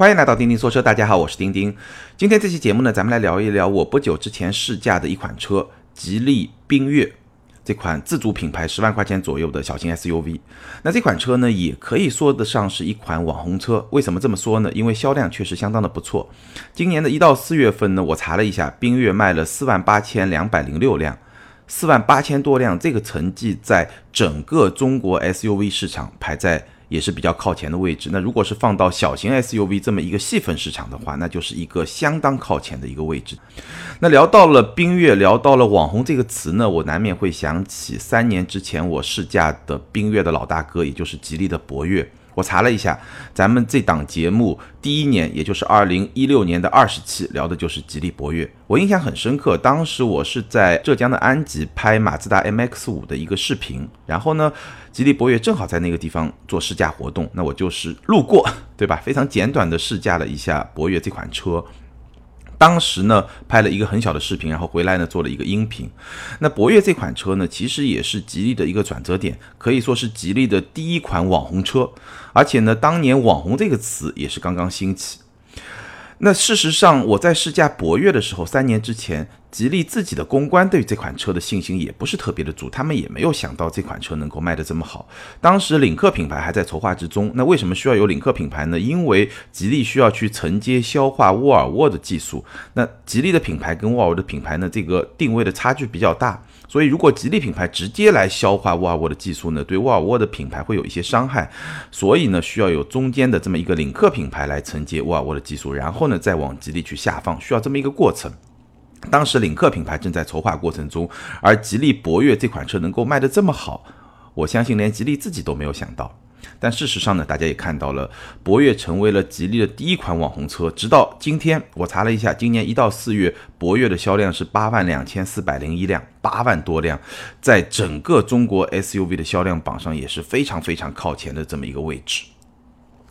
欢迎来到钉钉说车，大家好，我是钉钉。今天这期节目呢，咱们来聊一聊我不久之前试驾的一款车——吉利缤越，这款自主品牌十万块钱左右的小型 SUV。那这款车呢，也可以说得上是一款网红车。为什么这么说呢？因为销量确实相当的不错。今年的一到四月份呢，我查了一下，缤越卖了四万八千两百零六辆，四万八千多辆，这个成绩在整个中国 SUV 市场排在。也是比较靠前的位置。那如果是放到小型 SUV 这么一个细分市场的话，那就是一个相当靠前的一个位置。那聊到了缤越，聊到了网红这个词呢，我难免会想起三年之前我试驾的缤越的老大哥，也就是吉利的博越。我查了一下，咱们这档节目第一年，也就是二零一六年的二十期，聊的就是吉利博越。我印象很深刻，当时我是在浙江的安吉拍马自达 MX 五的一个视频，然后呢，吉利博越正好在那个地方做试驾活动，那我就是路过，对吧？非常简短的试驾了一下博越这款车。当时呢，拍了一个很小的视频，然后回来呢做了一个音频。那博越这款车呢，其实也是吉利的一个转折点，可以说是吉利的第一款网红车，而且呢，当年“网红”这个词也是刚刚兴起。那事实上，我在试驾博越的时候，三年之前。吉利自己的公关对这款车的信心也不是特别的足，他们也没有想到这款车能够卖得这么好。当时领克品牌还在筹划之中，那为什么需要有领克品牌呢？因为吉利需要去承接消化沃尔沃的技术。那吉利的品牌跟沃尔沃的品牌呢，这个定位的差距比较大，所以如果吉利品牌直接来消化沃尔沃的技术呢，对沃尔沃的品牌会有一些伤害。所以呢，需要有中间的这么一个领克品牌来承接沃尔沃的技术，然后呢再往吉利去下放，需要这么一个过程。当时领克品牌正在筹划过程中，而吉利博越这款车能够卖得这么好，我相信连吉利自己都没有想到。但事实上呢，大家也看到了，博越成为了吉利的第一款网红车。直到今天，我查了一下，今年一到四月，博越的销量是八万两千四百零一辆，八万多辆，在整个中国 SUV 的销量榜上也是非常非常靠前的这么一个位置。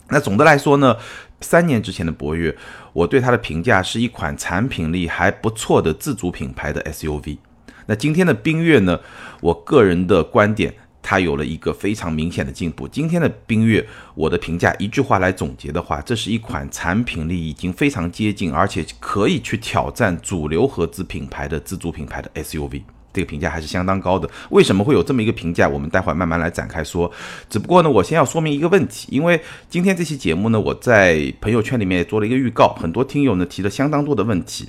那总的来说呢？三年之前的博越，我对它的评价是一款产品力还不错的自主品牌的 SUV。那今天的缤越呢？我个人的观点，它有了一个非常明显的进步。今天的缤越，我的评价一句话来总结的话，这是一款产品力已经非常接近，而且可以去挑战主流合资品牌的自主品牌的 SUV。这个评价还是相当高的。为什么会有这么一个评价？我们待会儿慢慢来展开说。只不过呢，我先要说明一个问题，因为今天这期节目呢，我在朋友圈里面也做了一个预告，很多听友呢提了相当多的问题，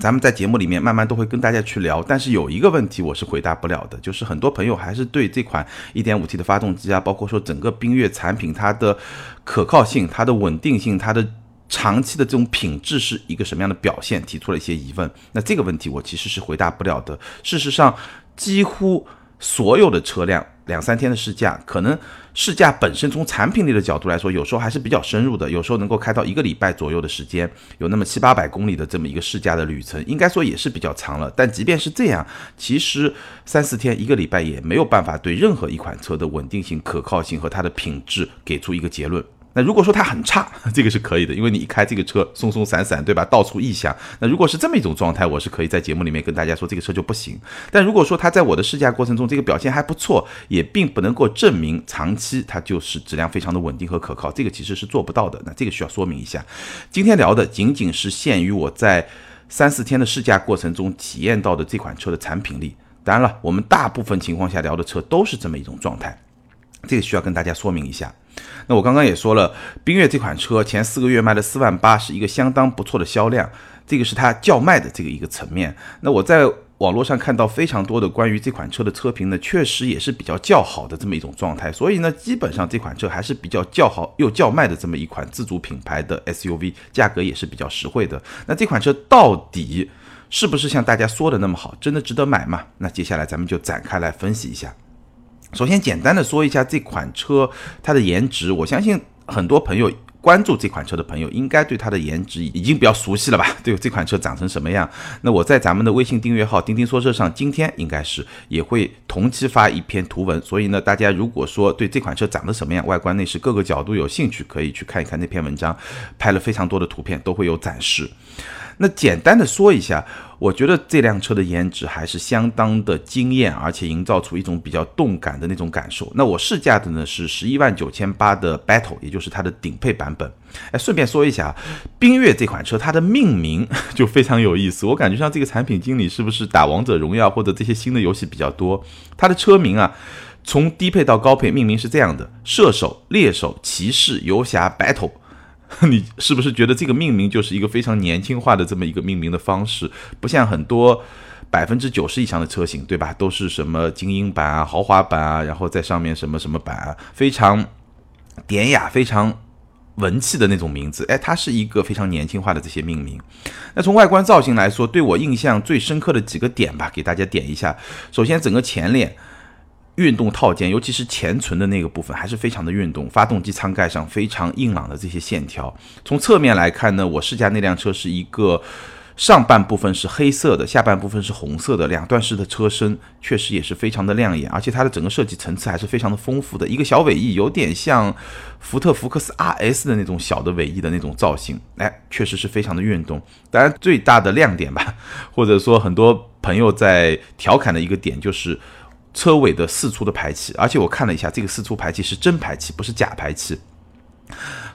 咱们在节目里面慢慢都会跟大家去聊。但是有一个问题我是回答不了的，就是很多朋友还是对这款 1.5T 的发动机啊，包括说整个缤越产品它的可靠性、它的稳定性、它的。长期的这种品质是一个什么样的表现？提出了一些疑问。那这个问题我其实是回答不了的。事实上，几乎所有的车辆两三天的试驾，可能试驾本身从产品力的角度来说，有时候还是比较深入的。有时候能够开到一个礼拜左右的时间，有那么七八百公里的这么一个试驾的旅程，应该说也是比较长了。但即便是这样，其实三四天、一个礼拜也没有办法对任何一款车的稳定性、可靠性和它的品质给出一个结论。那如果说它很差，这个是可以的，因为你一开这个车松松散散，对吧？到处异响。那如果是这么一种状态，我是可以在节目里面跟大家说这个车就不行。但如果说它在我的试驾过程中这个表现还不错，也并不能够证明长期它就是质量非常的稳定和可靠，这个其实是做不到的。那这个需要说明一下。今天聊的仅仅是限于我在三四天的试驾过程中体验到的这款车的产品力。当然了，我们大部分情况下聊的车都是这么一种状态，这个需要跟大家说明一下。那我刚刚也说了，缤越这款车前四个月卖了四万八，是一个相当不错的销量，这个是它叫卖的这个一个层面。那我在网络上看到非常多的关于这款车的车评呢，确实也是比较较好的这么一种状态。所以呢，基本上这款车还是比较叫好又叫卖的这么一款自主品牌的 SUV，价格也是比较实惠的。那这款车到底是不是像大家说的那么好，真的值得买吗？那接下来咱们就展开来分析一下。首先，简单的说一下这款车它的颜值。我相信很多朋友关注这款车的朋友，应该对它的颜值已经比较熟悉了吧？对 这款车长成什么样？那我在咱们的微信订阅号“钉钉说车”上，今天应该是也会同期发一篇图文。所以呢，大家如果说对这款车长得什么样，外观内饰各个角度有兴趣，可以去看一看那篇文章，拍了非常多的图片，都会有展示。那简单的说一下，我觉得这辆车的颜值还是相当的惊艳，而且营造出一种比较动感的那种感受。那我试驾的呢是十一万九千八的 Battle，也就是它的顶配版本。哎，顺便说一下啊，缤越这款车它的命名就非常有意思，我感觉像这个产品经理是不是打王者荣耀或者这些新的游戏比较多？它的车名啊，从低配到高配命名是这样的：射手、猎手、骑士、游侠、Battle。你是不是觉得这个命名就是一个非常年轻化的这么一个命名的方式？不像很多百分之九十以上的车型，对吧？都是什么精英版啊、豪华版啊，然后在上面什么什么版啊，非常典雅、非常文气的那种名字。哎，它是一个非常年轻化的这些命名。那从外观造型来说，对我印象最深刻的几个点吧，给大家点一下。首先，整个前脸。运动套件，尤其是前唇的那个部分，还是非常的运动。发动机舱盖上非常硬朗的这些线条。从侧面来看呢，我试驾那辆车是一个上半部分是黑色的，下半部分是红色的两段式的车身，确实也是非常的亮眼。而且它的整个设计层次还是非常的丰富的。一个小尾翼有点像福特福克斯 RS 的那种小的尾翼的那种造型，哎，确实是非常的运动。当然，最大的亮点吧，或者说很多朋友在调侃的一个点就是。车尾的四出的排气，而且我看了一下，这个四出排气是真排气，不是假排气。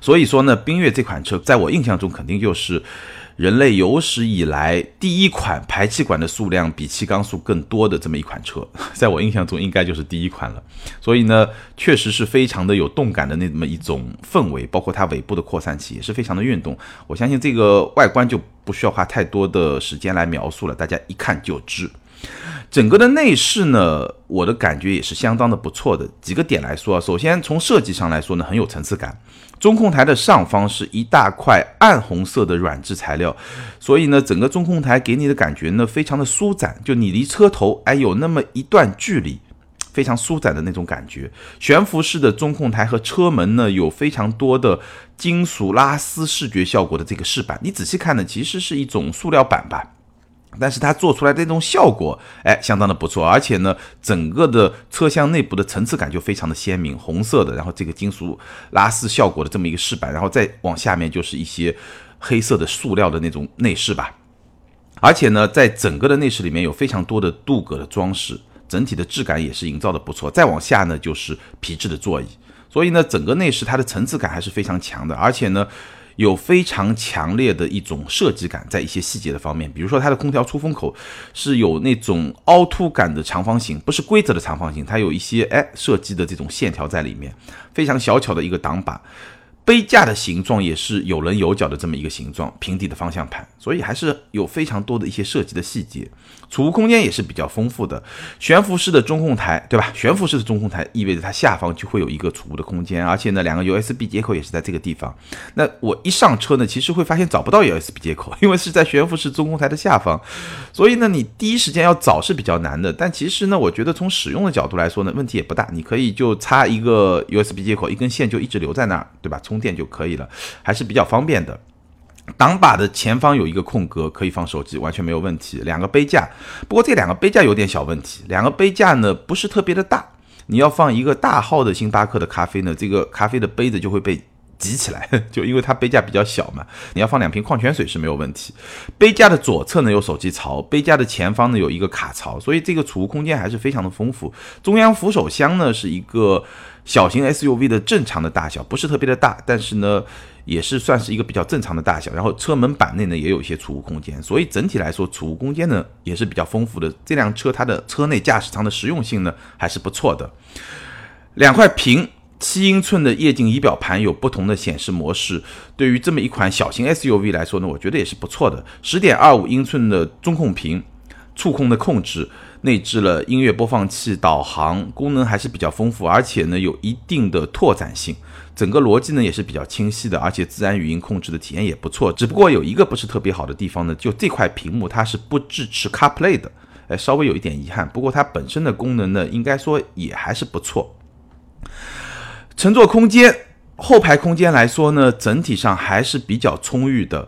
所以说呢，缤越这款车在我印象中肯定就是人类有史以来第一款排气管的数量比气缸数更多的这么一款车，在我印象中应该就是第一款了。所以呢，确实是非常的有动感的那么一种氛围，包括它尾部的扩散器也是非常的运动。我相信这个外观就不需要花太多的时间来描述了，大家一看就知。整个的内饰呢，我的感觉也是相当的不错的。几个点来说啊，首先从设计上来说呢，很有层次感。中控台的上方是一大块暗红色的软质材料，所以呢，整个中控台给你的感觉呢，非常的舒展，就你离车头哎有那么一段距离，非常舒展的那种感觉。悬浮式的中控台和车门呢，有非常多的金属拉丝视觉效果的这个饰板，你仔细看呢，其实是一种塑料板吧。但是它做出来的这种效果，哎，相当的不错，而且呢，整个的车厢内部的层次感就非常的鲜明，红色的，然后这个金属拉丝效果的这么一个饰板，然后再往下面就是一些黑色的塑料的那种内饰吧，而且呢，在整个的内饰里面有非常多的镀铬的装饰，整体的质感也是营造的不错。再往下呢，就是皮质的座椅，所以呢，整个内饰它的层次感还是非常强的，而且呢。有非常强烈的一种设计感，在一些细节的方面，比如说它的空调出风口是有那种凹凸感的长方形，不是规则的长方形，它有一些哎设计的这种线条在里面，非常小巧的一个挡把。杯架的形状也是有棱有角的这么一个形状，平底的方向盘，所以还是有非常多的一些设计的细节。储物空间也是比较丰富的，悬浮式的中控台，对吧？悬浮式的中控台意味着它下方就会有一个储物的空间，而且呢，两个 USB 接口也是在这个地方。那我一上车呢，其实会发现找不到 USB 接口，因为是在悬浮式中控台的下方，所以呢，你第一时间要找是比较难的。但其实呢，我觉得从使用的角度来说呢，问题也不大，你可以就插一个 USB 接口，一根线就一直留在那儿，对吧？充电就可以了，还是比较方便的。挡把的前方有一个空格，可以放手机，完全没有问题。两个杯架，不过这两个杯架有点小问题。两个杯架呢不是特别的大，你要放一个大号的星巴克的咖啡呢，这个咖啡的杯子就会被挤起来，就因为它杯架比较小嘛。你要放两瓶矿泉水是没有问题。杯架的左侧呢有手机槽，杯架的前方呢有一个卡槽，所以这个储物空间还是非常的丰富。中央扶手箱呢是一个。小型 SUV 的正常的大小不是特别的大，但是呢，也是算是一个比较正常的大小。然后车门板内呢也有一些储物空间，所以整体来说储物空间呢也是比较丰富的。这辆车它的车内驾驶舱的实用性呢还是不错的。两块屏七英寸的液晶仪表盘有不同的显示模式，对于这么一款小型 SUV 来说呢，我觉得也是不错的。十点二五英寸的中控屏，触控的控制。内置了音乐播放器，导航功能还是比较丰富，而且呢有一定的拓展性，整个逻辑呢也是比较清晰的，而且自然语音控制的体验也不错。只不过有一个不是特别好的地方呢，就这块屏幕它是不支持 CarPlay 的，哎，稍微有一点遗憾。不过它本身的功能呢，应该说也还是不错。乘坐空间，后排空间来说呢，整体上还是比较充裕的。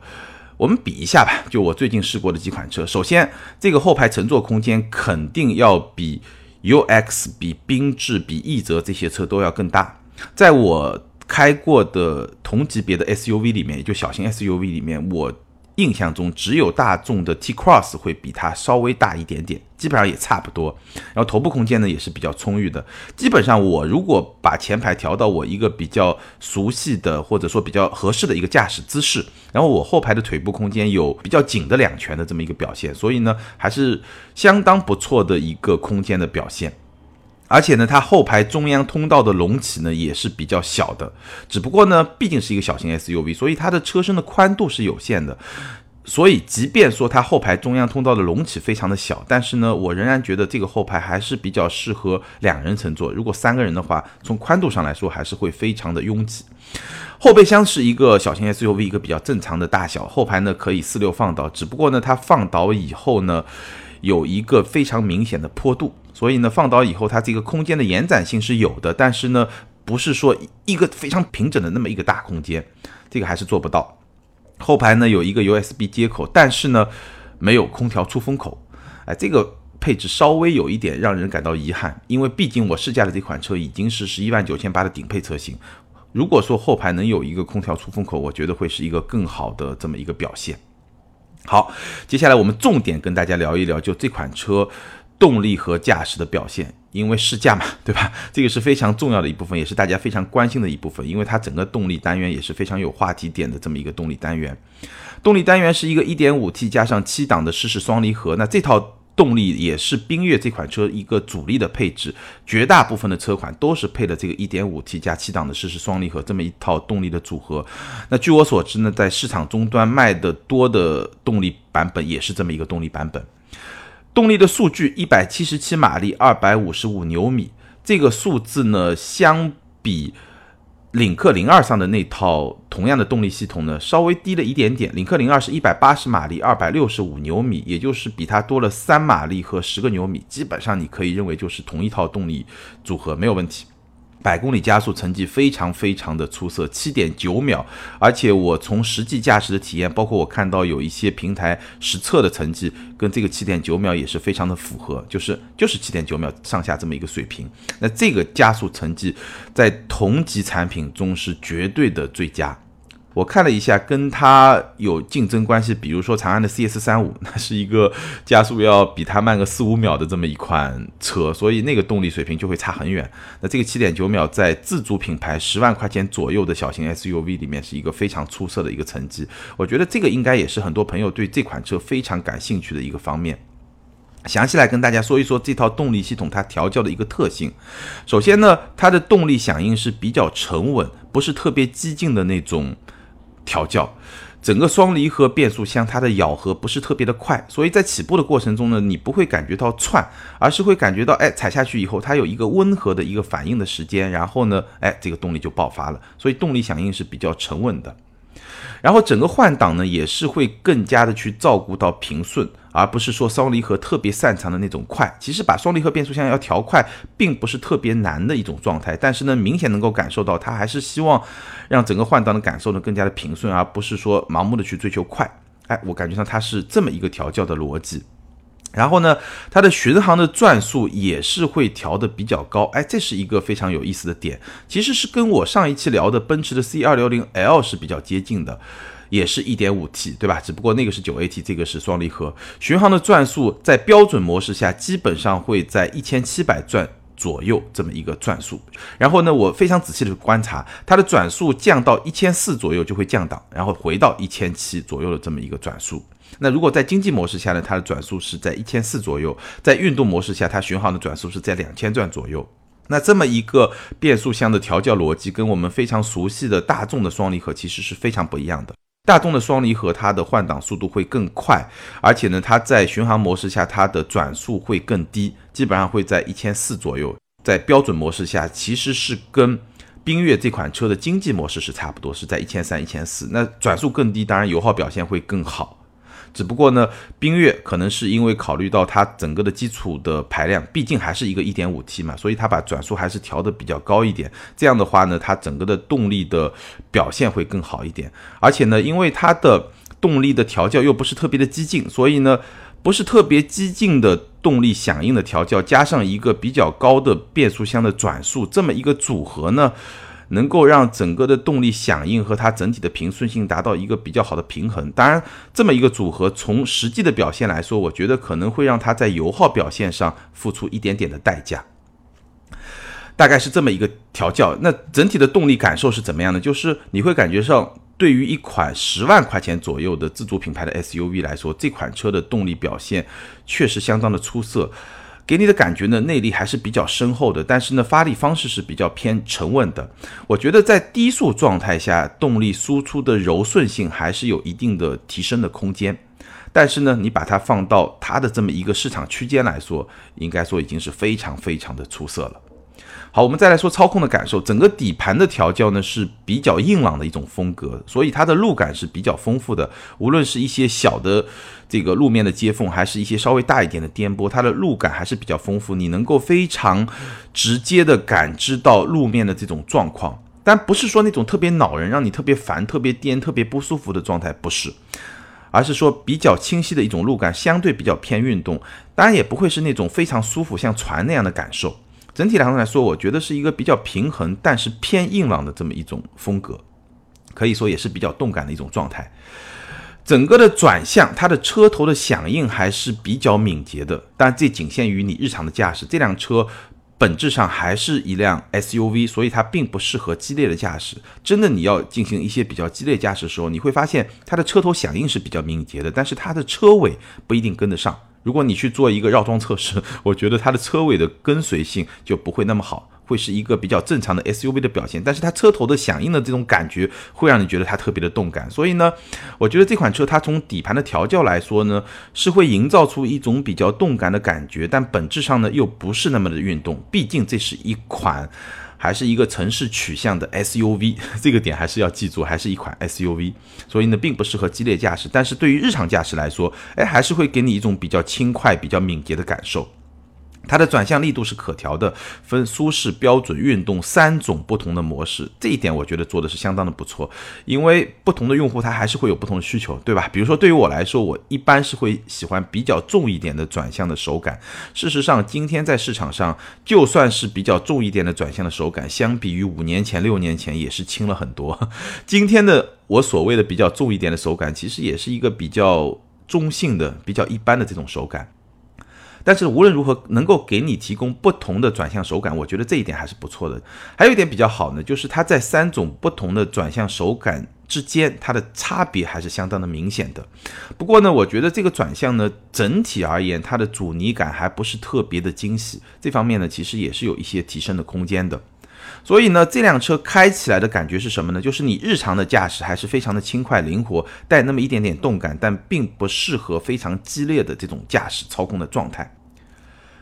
我们比一下吧，就我最近试过的几款车。首先，这个后排乘坐空间肯定要比 UX、比缤智、比奕泽这些车都要更大。在我开过的同级别的 SUV 里面，也就小型 SUV 里面，我印象中只有大众的 T Cross 会比它稍微大一点点，基本上也差不多。然后头部空间呢也是比较充裕的。基本上我如果把前排调到我一个比较熟悉的或者说比较合适的一个驾驶姿势，然后我后排的腿部空间有比较紧的两拳的这么一个表现，所以呢还是相当不错的一个空间的表现。而且呢，它后排中央通道的隆起呢也是比较小的，只不过呢，毕竟是一个小型 SUV，所以它的车身的宽度是有限的。所以，即便说它后排中央通道的隆起非常的小，但是呢，我仍然觉得这个后排还是比较适合两人乘坐。如果三个人的话，从宽度上来说还是会非常的拥挤。后备箱是一个小型 SUV 一个比较正常的大小，后排呢可以四六放倒，只不过呢，它放倒以后呢。有一个非常明显的坡度，所以呢，放倒以后它这个空间的延展性是有的，但是呢，不是说一个非常平整的那么一个大空间，这个还是做不到。后排呢有一个 USB 接口，但是呢没有空调出风口，哎，这个配置稍微有一点让人感到遗憾，因为毕竟我试驾的这款车已经是十一万九千八的顶配车型，如果说后排能有一个空调出风口，我觉得会是一个更好的这么一个表现。好，接下来我们重点跟大家聊一聊，就这款车动力和驾驶的表现。因为试驾嘛，对吧？这个是非常重要的一部分，也是大家非常关心的一部分。因为它整个动力单元也是非常有话题点的这么一个动力单元。动力单元是一个 1.5T 加上七档的湿式双离合，那这套。动力也是缤越这款车一个主力的配置，绝大部分的车款都是配的这个 1.5T 加七档的湿式双离合这么一套动力的组合。那据我所知呢，在市场终端卖的多的动力版本也是这么一个动力版本。动力的数据177马力，255牛米，这个数字呢相比。领克零二上的那套同样的动力系统呢，稍微低了一点点。领克零二是一百八十马力，二百六十五牛米，也就是比它多了三马力和十个牛米，基本上你可以认为就是同一套动力组合，没有问题。百公里加速成绩非常非常的出色，七点九秒，而且我从实际驾驶的体验，包括我看到有一些平台实测的成绩，跟这个七点九秒也是非常的符合，就是就是七点九秒上下这么一个水平。那这个加速成绩在同级产品中是绝对的最佳。我看了一下，跟它有竞争关系，比如说长安的 CS 三五，那是一个加速要比它慢个四五秒的这么一款车，所以那个动力水平就会差很远。那这个七点九秒在自主品牌十万块钱左右的小型 SUV 里面是一个非常出色的一个成绩。我觉得这个应该也是很多朋友对这款车非常感兴趣的一个方面。详细来跟大家说一说这套动力系统它调教的一个特性。首先呢，它的动力响应是比较沉稳，不是特别激进的那种。调教，整个双离合变速箱它的咬合不是特别的快，所以在起步的过程中呢，你不会感觉到窜，而是会感觉到，哎，踩下去以后它有一个温和的一个反应的时间，然后呢，哎，这个动力就爆发了，所以动力响应是比较沉稳的。然后整个换挡呢，也是会更加的去照顾到平顺，而不是说双离合特别擅长的那种快。其实把双离合变速箱要调快，并不是特别难的一种状态，但是呢，明显能够感受到它还是希望让整个换挡的感受呢更加的平顺，而不是说盲目的去追求快。哎，我感觉上它是这么一个调教的逻辑。然后呢，它的巡航的转速也是会调的比较高，哎，这是一个非常有意思的点，其实是跟我上一期聊的奔驰的 C 二六零 L 是比较接近的，也是一点五 T，对吧？只不过那个是九 AT，这个是双离合，巡航的转速在标准模式下基本上会在一千七百转左右这么一个转速。然后呢，我非常仔细的观察，它的转速降到一千四左右就会降档，然后回到一千七左右的这么一个转速。那如果在经济模式下呢，它的转速是在一千四左右；在运动模式下，它巡航的转速是在两千转左右。那这么一个变速箱的调教逻辑，跟我们非常熟悉的大众的双离合其实是非常不一样的。大众的双离合它的换挡速度会更快，而且呢，它在巡航模式下它的转速会更低，基本上会在一千四左右。在标准模式下，其实是跟缤越这款车的经济模式是差不多，是在一千三、一千四。那转速更低，当然油耗表现会更好。只不过呢，缤越可能是因为考虑到它整个的基础的排量，毕竟还是一个 1.5T 嘛，所以它把转速还是调的比较高一点。这样的话呢，它整个的动力的表现会更好一点。而且呢，因为它的动力的调教又不是特别的激进，所以呢，不是特别激进的动力响应的调教，加上一个比较高的变速箱的转速，这么一个组合呢。能够让整个的动力响应和它整体的平顺性达到一个比较好的平衡。当然，这么一个组合从实际的表现来说，我觉得可能会让它在油耗表现上付出一点点的代价。大概是这么一个调教。那整体的动力感受是怎么样的？就是你会感觉上，对于一款十万块钱左右的自主品牌的 SUV 来说，这款车的动力表现确实相当的出色。给你的感觉呢，内力还是比较深厚的，但是呢，发力方式是比较偏沉稳的。我觉得在低速状态下，动力输出的柔顺性还是有一定的提升的空间。但是呢，你把它放到它的这么一个市场区间来说，应该说已经是非常非常的出色了。好，我们再来说操控的感受。整个底盘的调教呢是比较硬朗的一种风格，所以它的路感是比较丰富的。无论是一些小的这个路面的接缝，还是一些稍微大一点的颠簸，它的路感还是比较丰富。你能够非常直接的感知到路面的这种状况，但不是说那种特别恼人、让你特别烦、特别颠、特别不舒服的状态，不是，而是说比较清晰的一种路感，相对比较偏运动。当然也不会是那种非常舒服像船那样的感受。整体来说来说，我觉得是一个比较平衡，但是偏硬朗的这么一种风格，可以说也是比较动感的一种状态。整个的转向，它的车头的响应还是比较敏捷的，但这仅限于你日常的驾驶。这辆车本质上还是一辆 SUV，所以它并不适合激烈的驾驶。真的，你要进行一些比较激烈驾驶的时候，你会发现它的车头响应是比较敏捷的，但是它的车尾不一定跟得上。如果你去做一个绕桩测试，我觉得它的车尾的跟随性就不会那么好，会是一个比较正常的 SUV 的表现。但是它车头的响应的这种感觉，会让你觉得它特别的动感。所以呢，我觉得这款车它从底盘的调教来说呢，是会营造出一种比较动感的感觉，但本质上呢又不是那么的运动。毕竟这是一款。还是一个城市取向的 SUV，这个点还是要记住，还是一款 SUV，所以呢，并不适合激烈驾驶。但是对于日常驾驶来说，哎，还是会给你一种比较轻快、比较敏捷的感受。它的转向力度是可调的，分舒适、标准、运动三种不同的模式，这一点我觉得做的是相当的不错。因为不同的用户他还是会有不同的需求，对吧？比如说对于我来说，我一般是会喜欢比较重一点的转向的手感。事实上，今天在市场上，就算是比较重一点的转向的手感，相比于五年前、六年前也是轻了很多。今天的我所谓的比较重一点的手感，其实也是一个比较中性的、比较一般的这种手感。但是无论如何，能够给你提供不同的转向手感，我觉得这一点还是不错的。还有一点比较好呢，就是它在三种不同的转向手感之间，它的差别还是相当的明显的。不过呢，我觉得这个转向呢，整体而言，它的阻尼感还不是特别的精细。这方面呢，其实也是有一些提升的空间的。所以呢，这辆车开起来的感觉是什么呢？就是你日常的驾驶还是非常的轻快灵活，带那么一点点动感，但并不适合非常激烈的这种驾驶操控的状态。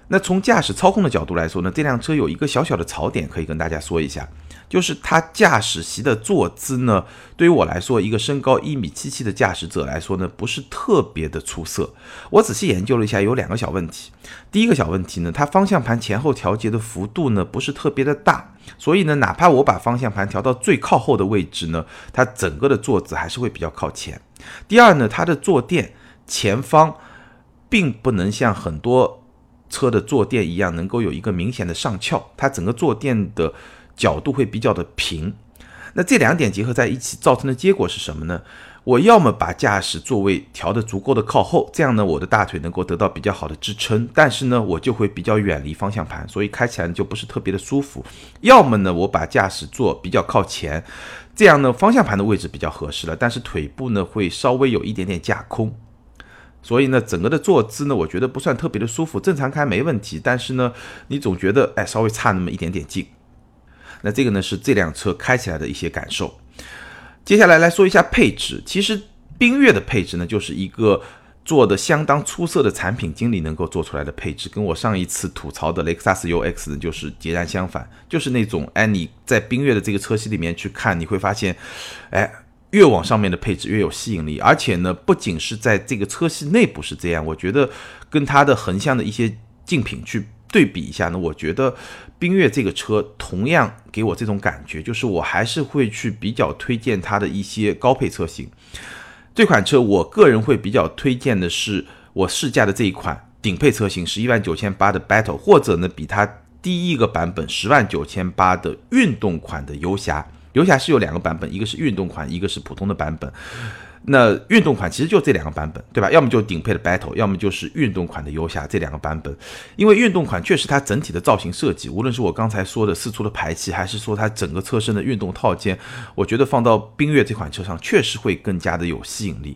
那从驾驶操控的角度来说呢，这辆车有一个小小的槽点可以跟大家说一下，就是它驾驶席的坐姿呢，对于我来说，一个身高一米七七的驾驶者来说呢，不是特别的出色。我仔细研究了一下，有两个小问题。第一个小问题呢，它方向盘前后调节的幅度呢不是特别的大，所以呢，哪怕我把方向盘调到最靠后的位置呢，它整个的坐姿还是会比较靠前。第二呢，它的坐垫前方并不能像很多。车的坐垫一样，能够有一个明显的上翘，它整个坐垫的角度会比较的平。那这两点结合在一起，造成的结果是什么呢？我要么把驾驶座位调得足够的靠后，这样呢，我的大腿能够得到比较好的支撑，但是呢，我就会比较远离方向盘，所以开起来就不是特别的舒服。要么呢，我把驾驶座比较靠前，这样呢，方向盘的位置比较合适了，但是腿部呢会稍微有一点点架空。所以呢，整个的坐姿呢，我觉得不算特别的舒服，正常开没问题，但是呢，你总觉得哎，稍微差那么一点点劲。那这个呢是这辆车开起来的一些感受。接下来来说一下配置，其实缤越的配置呢，就是一个做的相当出色的产品经理能够做出来的配置，跟我上一次吐槽的雷克萨斯 UX 呢就是截然相反，就是那种哎你在缤越的这个车系里面去看，你会发现，哎。越往上面的配置越有吸引力，而且呢，不仅是在这个车系内部是这样，我觉得跟它的横向的一些竞品去对比一下呢，我觉得缤越这个车同样给我这种感觉，就是我还是会去比较推荐它的一些高配车型。这款车我个人会比较推荐的是我试驾的这一款顶配车型，十一万九千八的 Battle，或者呢比它低一个版本十万九千八的运动款的游侠。游侠是有两个版本，一个是运动款，一个是普通的版本。那运动款其实就这两个版本，对吧？要么就顶配的 Battle，要么就是运动款的游侠这两个版本。因为运动款确实它整体的造型设计，无论是我刚才说的四出的排气，还是说它整个车身的运动套件，我觉得放到冰月这款车上确实会更加的有吸引力。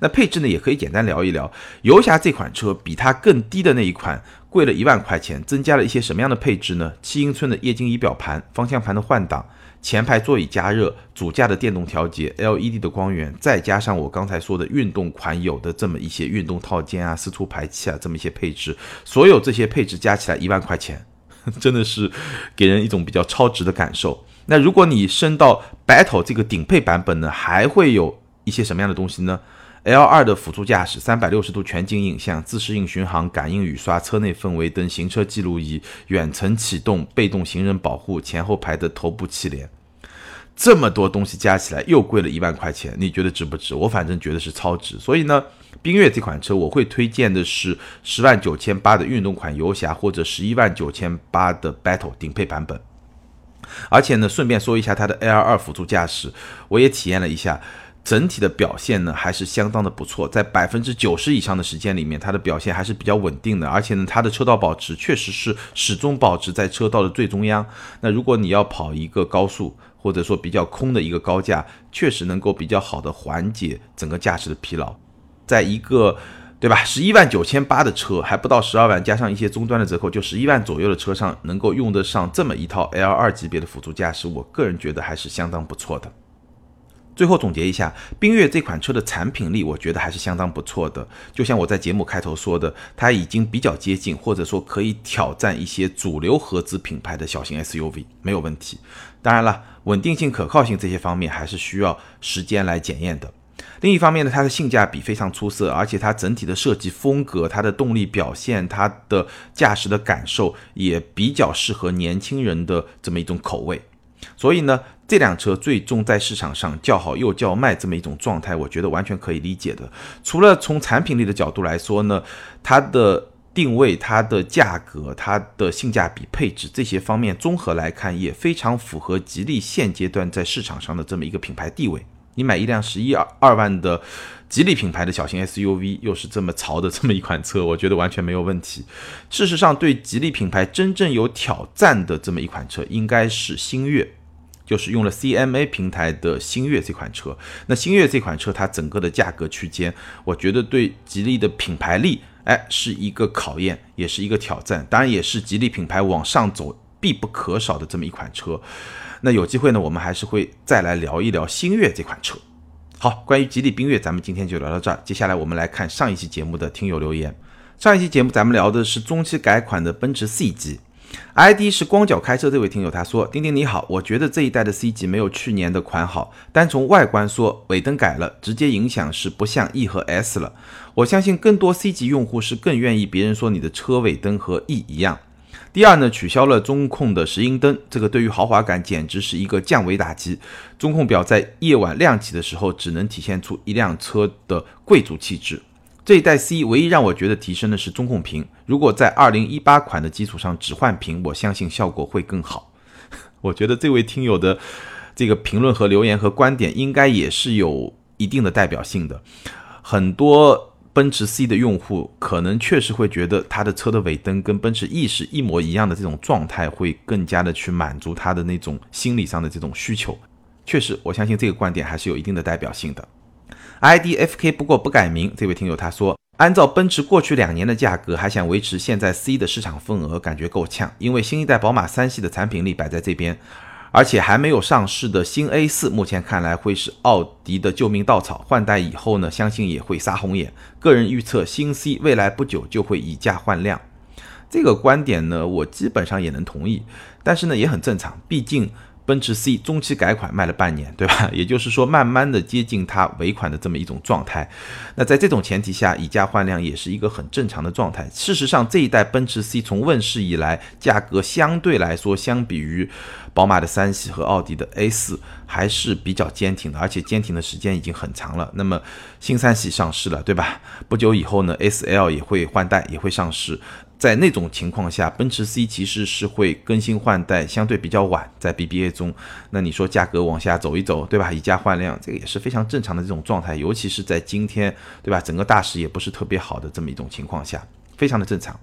那配置呢，也可以简单聊一聊。游侠这款车比它更低的那一款贵了一万块钱，增加了一些什么样的配置呢？七英寸的液晶仪表盘，方向盘的换挡。前排座椅加热，主驾的电动调节，LED 的光源，再加上我刚才说的运动款有的这么一些运动套件啊、四出排气啊这么一些配置，所有这些配置加起来一万块钱，真的是给人一种比较超值的感受。那如果你升到 Battle 这个顶配版本呢，还会有一些什么样的东西呢？L2 的辅助驾驶，三百六十度全景影像，自适应巡航，感应雨刷，车内氛围灯，行车记录仪，远程启动，被动行人保护，前后排的头部气帘，这么多东西加起来又贵了一万块钱，你觉得值不值？我反正觉得是超值。所以呢，冰月这款车我会推荐的是十万九千八的运动款游侠，或者十一万九千八的 Battle 顶配版本。而且呢，顺便说一下它的 L2 辅助驾驶，我也体验了一下。整体的表现呢，还是相当的不错，在百分之九十以上的时间里面，它的表现还是比较稳定的，而且呢，它的车道保持确实是始终保持在车道的最中央。那如果你要跑一个高速，或者说比较空的一个高架，确实能够比较好的缓解整个驾驶的疲劳。在一个对吧，十一万九千八的车，还不到十二万，加上一些终端的折扣，就十一万左右的车上，能够用得上这么一套 L 二级别的辅助驾驶，我个人觉得还是相当不错的。最后总结一下，冰月这款车的产品力，我觉得还是相当不错的。就像我在节目开头说的，它已经比较接近，或者说可以挑战一些主流合资品牌的小型 SUV，没有问题。当然了，稳定性、可靠性这些方面还是需要时间来检验的。另一方面呢，它的性价比非常出色，而且它整体的设计风格、它的动力表现、它的驾驶的感受也比较适合年轻人的这么一种口味。所以呢。这辆车最终在市场上叫好又叫卖这么一种状态，我觉得完全可以理解的。除了从产品力的角度来说呢，它的定位、它的价格、它的性价比、配置这些方面综合来看，也非常符合吉利现阶段在市场上的这么一个品牌地位。你买一辆十一二二万的吉利品牌的小型 SUV，又是这么潮的这么一款车，我觉得完全没有问题。事实上，对吉利品牌真正有挑战的这么一款车，应该是星越。就是用了 CMA 平台的星越这款车，那星越这款车它整个的价格区间，我觉得对吉利的品牌力，哎，是一个考验，也是一个挑战，当然也是吉利品牌往上走必不可少的这么一款车。那有机会呢，我们还是会再来聊一聊星越这款车。好，关于吉利缤越，咱们今天就聊到这儿。接下来我们来看上一期节目的听友留言。上一期节目咱们聊的是中期改款的奔驰 C 级。ID 是光脚开车这位听友他说：“丁丁你好，我觉得这一代的 C 级没有去年的款好。单从外观说，尾灯改了，直接影响是不像 E 和 S 了。我相信更多 C 级用户是更愿意别人说你的车尾灯和 E 一样。第二呢，取消了中控的石英灯，这个对于豪华感简直是一个降维打击。中控表在夜晚亮起的时候，只能体现出一辆车的贵族气质。”这一代 C 唯一让我觉得提升的是中控屏，如果在二零一八款的基础上只换屏，我相信效果会更好。我觉得这位听友的这个评论和留言和观点应该也是有一定的代表性的。很多奔驰 C 的用户可能确实会觉得他的车的尾灯跟奔驰 E 是一模一样的这种状态，会更加的去满足他的那种心理上的这种需求。确实，我相信这个观点还是有一定的代表性的。IDFK 不过不改名，这位听友他说，按照奔驰过去两年的价格，还想维持现在 C 的市场份额，感觉够呛。因为新一代宝马三系的产品力摆在这边，而且还没有上市的新 A 四，目前看来会是奥迪的救命稻草。换代以后呢，相信也会撒红眼。个人预测，新 C 未来不久就会以价换量。这个观点呢，我基本上也能同意，但是呢，也很正常，毕竟。奔驰 C 中期改款卖了半年，对吧？也就是说，慢慢的接近它尾款的这么一种状态。那在这种前提下，以价换量也是一个很正常的状态。事实上，这一代奔驰 C 从问世以来，价格相对来说，相比于宝马的三系和奥迪的 A 四，还是比较坚挺的，而且坚挺的时间已经很长了。那么新三系上市了，对吧？不久以后呢，S L 也会换代，也会上市。在那种情况下，奔驰 C 其实是会更新换代相对比较晚，在 BBA 中，那你说价格往下走一走，对吧？以价换量，这个也是非常正常的这种状态，尤其是在今天，对吧？整个大势也不是特别好的这么一种情况下，非常的正常。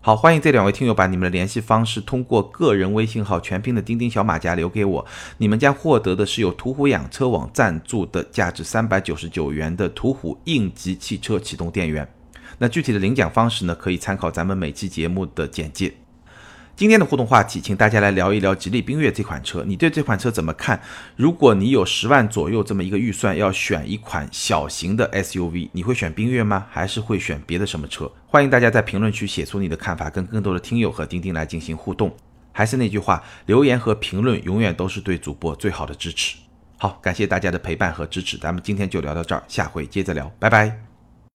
好，欢迎这两位听友把你们的联系方式通过个人微信号全拼的钉钉小马甲留给我，你们将获得的是由途虎养车网赞助的价值三百九十九元的途虎应急汽车启动电源。那具体的领奖方式呢，可以参考咱们每期节目的简介。今天的互动话题，请大家来聊一聊吉利缤越这款车，你对这款车怎么看？如果你有十万左右这么一个预算，要选一款小型的 SUV，你会选缤越吗？还是会选别的什么车？欢迎大家在评论区写出你的看法，跟更多的听友和钉钉来进行互动。还是那句话，留言和评论永远都是对主播最好的支持。好，感谢大家的陪伴和支持，咱们今天就聊到这儿，下回接着聊，拜拜。